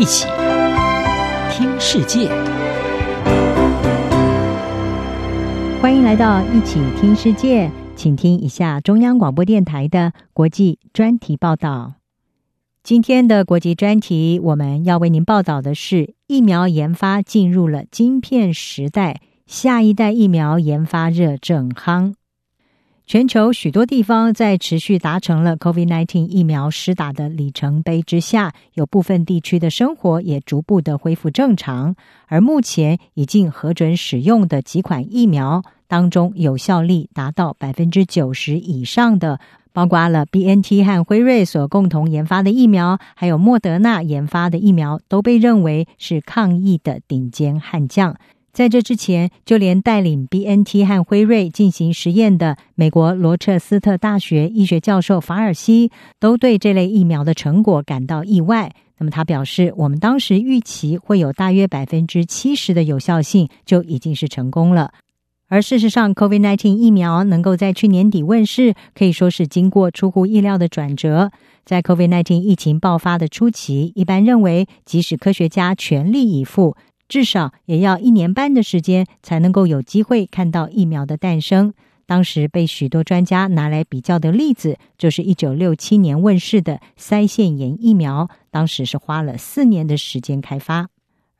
一起听世界，欢迎来到一起听世界，请听一下中央广播电台的国际专题报道。今天的国际专题，我们要为您报道的是疫苗研发进入了晶片时代，下一代疫苗研发热正夯。全球许多地方在持续达成了 COVID-19 疫苗施打的里程碑之下，有部分地区的生活也逐步的恢复正常。而目前已经核准使用的几款疫苗当中，有效力达到百分之九十以上的，包括了 BNT 和辉瑞所共同研发的疫苗，还有莫德纳研发的疫苗，都被认为是抗疫的顶尖悍将。在这之前，就连带领 BNT 和辉瑞进行实验的美国罗彻斯特大学医学教授法尔西，都对这类疫苗的成果感到意外。那么他表示，我们当时预期会有大约百分之七十的有效性，就已经是成功了。而事实上，COVID-19 疫苗能够在去年底问世，可以说是经过出乎意料的转折。在 COVID-19 疫情爆发的初期，一般认为，即使科学家全力以赴，至少也要一年半的时间才能够有机会看到疫苗的诞生。当时被许多专家拿来比较的例子，就是一九六七年问世的腮腺炎疫苗，当时是花了四年的时间开发。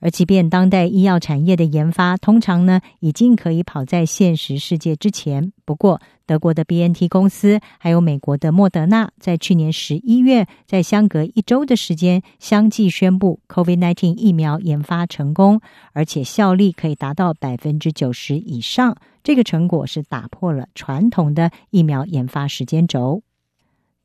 而即便当代医药产业的研发通常呢，已经可以跑在现实世界之前。不过，德国的 BNT 公司还有美国的莫德纳，在去年十一月，在相隔一周的时间，相继宣布 COVID-19 疫苗研发成功，而且效力可以达到百分之九十以上。这个成果是打破了传统的疫苗研发时间轴。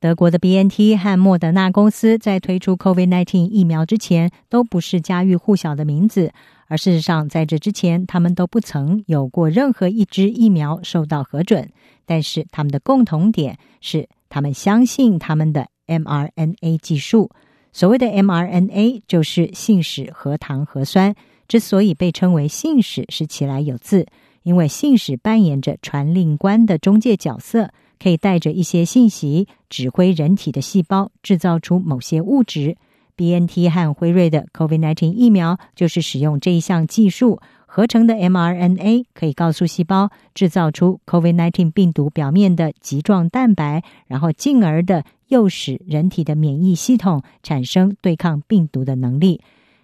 德国的 BNT 和莫德纳公司在推出 COVID-19 疫苗之前，都不是家喻户晓的名字。而事实上，在这之前，他们都不曾有过任何一支疫苗受到核准。但是，他们的共同点是，他们相信他们的 mRNA 技术。所谓的 mRNA 就是信使核糖核酸。之所以被称为信使，是其来有字，因为信使扮演着传令官的中介角色。可以带着一些信息，指挥人体的细胞制造出某些物质。BNT 和辉瑞的 COVID-19 疫苗就是使用这一项技术合成的 mRNA，可以告诉细胞制造出 COVID-19 病毒表面的棘状蛋白，然后进而的诱使人体的免疫系统产生对抗病毒的能力。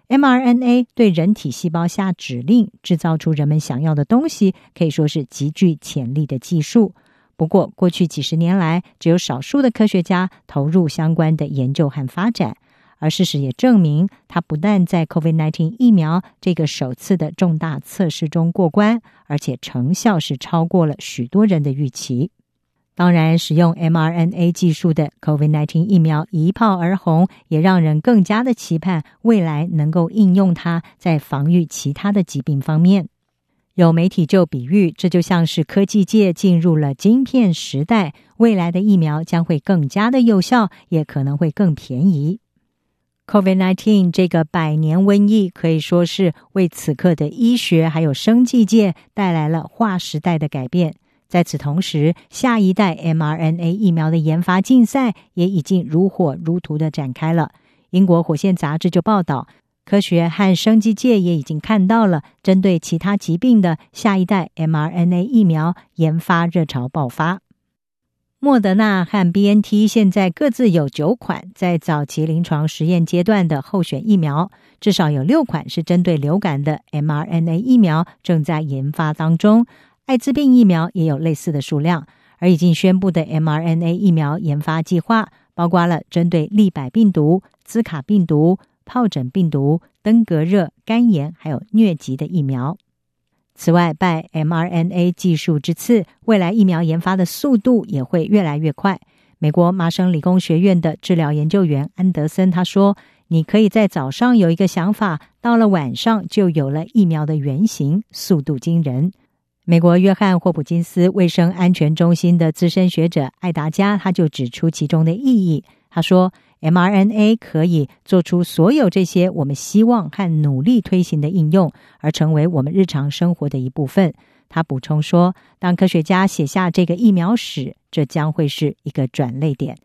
mRNA 对人体细胞下指令，制造出人们想要的东西，可以说是极具潜力的技术。不过，过去几十年来，只有少数的科学家投入相关的研究和发展。而事实也证明，它不但在 COVID-19 疫苗这个首次的重大测试中过关，而且成效是超过了许多人的预期。当然，使用 mRNA 技术的 COVID-19 疫苗一炮而红，也让人更加的期盼未来能够应用它在防御其他的疾病方面。有媒体就比喻，这就像是科技界进入了晶片时代，未来的疫苗将会更加的有效，也可能会更便宜。COVID-19 这个百年瘟疫可以说是为此刻的医学还有生技界带来了划时代的改变。在此同时，下一代 mRNA 疫苗的研发竞赛也已经如火如荼的展开了。英国《火线》杂志就报道。科学和生技界也已经看到了针对其他疾病的下一代 mRNA 疫苗研发热潮爆发。莫德纳和 BNT 现在各自有九款在早期临床实验阶段的候选疫苗，至少有六款是针对流感的 mRNA 疫苗正在研发当中。艾滋病疫苗也有类似的数量，而已经宣布的 mRNA 疫苗研发计划包括了针对利百病毒、兹卡病毒。疱疹病毒、登革热、肝炎，还有疟疾的疫苗。此外，拜 mRNA 技术之赐，未来疫苗研发的速度也会越来越快。美国麻省理工学院的治疗研究员安德森他说：“你可以在早上有一个想法，到了晚上就有了疫苗的原型，速度惊人。”美国约翰霍普金斯卫生安全中心的资深学者艾达加他就指出其中的意义。他说，mRNA 可以做出所有这些我们希望和努力推行的应用，而成为我们日常生活的一部分。他补充说，当科学家写下这个疫苗史，这将会是一个转捩点。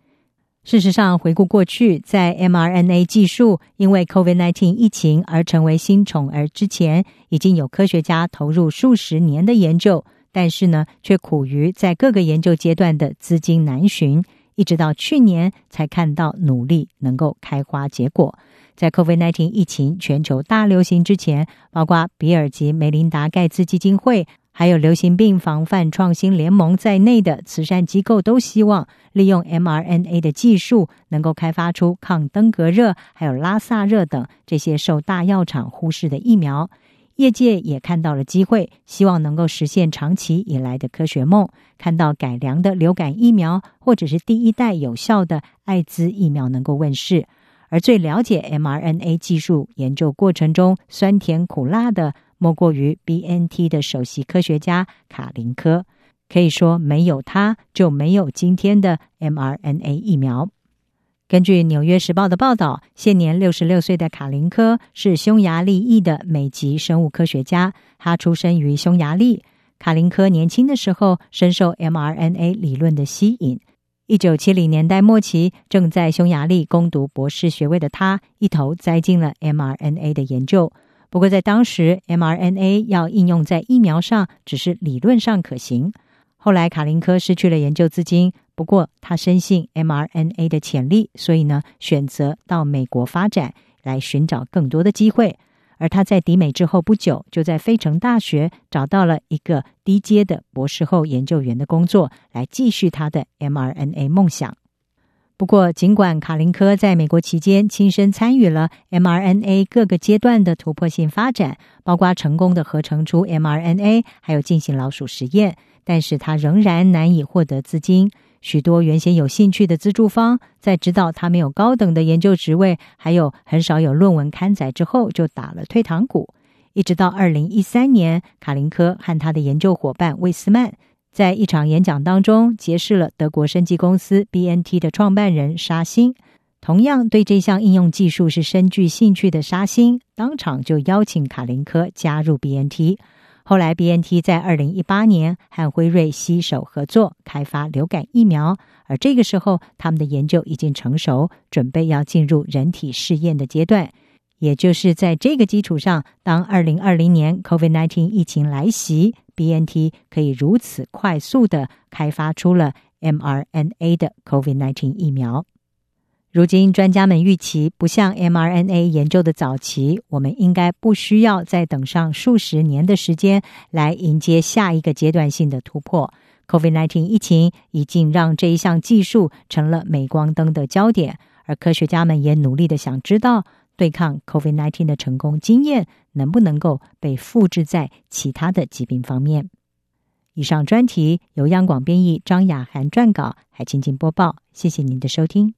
事实上，回顾过去，在 mRNA 技术因为 COVID-19 疫情而成为新宠儿之前，已经有科学家投入数十年的研究，但是呢，却苦于在各个研究阶段的资金难寻，一直到去年才看到努力能够开花结果。在 COVID-19 疫情全球大流行之前，包括比尔及梅琳达盖茨基金会。还有流行病防范创新联盟在内的慈善机构都希望利用 mRNA 的技术，能够开发出抗登革热、还有拉萨热等这些受大药厂忽视的疫苗。业界也看到了机会，希望能够实现长期以来的科学梦，看到改良的流感疫苗或者是第一代有效的艾滋疫苗能够问世。而最了解 mRNA 技术研究过程中酸甜苦辣的，莫过于 BNT 的首席科学家卡林科，可以说没有他就没有今天的 mRNA 疫苗。根据《纽约时报》的报道，现年六十六岁的卡林科是匈牙利裔的美籍生物科学家，他出生于匈牙利。卡林科年轻的时候深受 mRNA 理论的吸引。一九七零年代末期，正在匈牙利攻读博士学位的他，一头栽进了 mRNA 的研究。不过，在当时，mRNA 要应用在疫苗上，只是理论上可行。后来，卡林科失去了研究资金，不过他深信 mRNA 的潜力，所以呢，选择到美国发展，来寻找更多的机会。而他在抵美之后不久，就在费城大学找到了一个低阶的博士后研究员的工作，来继续他的 mRNA 梦想。不过，尽管卡林科在美国期间亲身参与了 mRNA 各个阶段的突破性发展，包括成功的合成出 mRNA，还有进行老鼠实验，但是他仍然难以获得资金。许多原先有兴趣的资助方，在知道他没有高等的研究职位，还有很少有论文刊载之后，就打了退堂鼓。一直到二零一三年，卡林科和他的研究伙伴魏斯曼。在一场演讲当中，结识了德国生技公司 BNT 的创办人沙欣。同样对这项应用技术是深具兴趣的沙欣，当场就邀请卡林科加入 BNT。后来，BNT 在二零一八年和辉瑞携手合作开发流感疫苗，而这个时候，他们的研究已经成熟，准备要进入人体试验的阶段。也就是在这个基础上，当二零二零年 COVID-19 疫情来袭。BNT 可以如此快速的开发出了 mRNA 的 COVID-19 疫苗。如今，专家们预期，不像 mRNA 研究的早期，我们应该不需要再等上数十年的时间来迎接下一个阶段性的突破。COVID-19 疫情已经让这一项技术成了镁光灯的焦点，而科学家们也努力的想知道。对抗 COVID-19 的成功经验能不能够被复制在其他的疾病方面？以上专题由央广编译张雅涵撰稿，海清静播报。谢谢您的收听。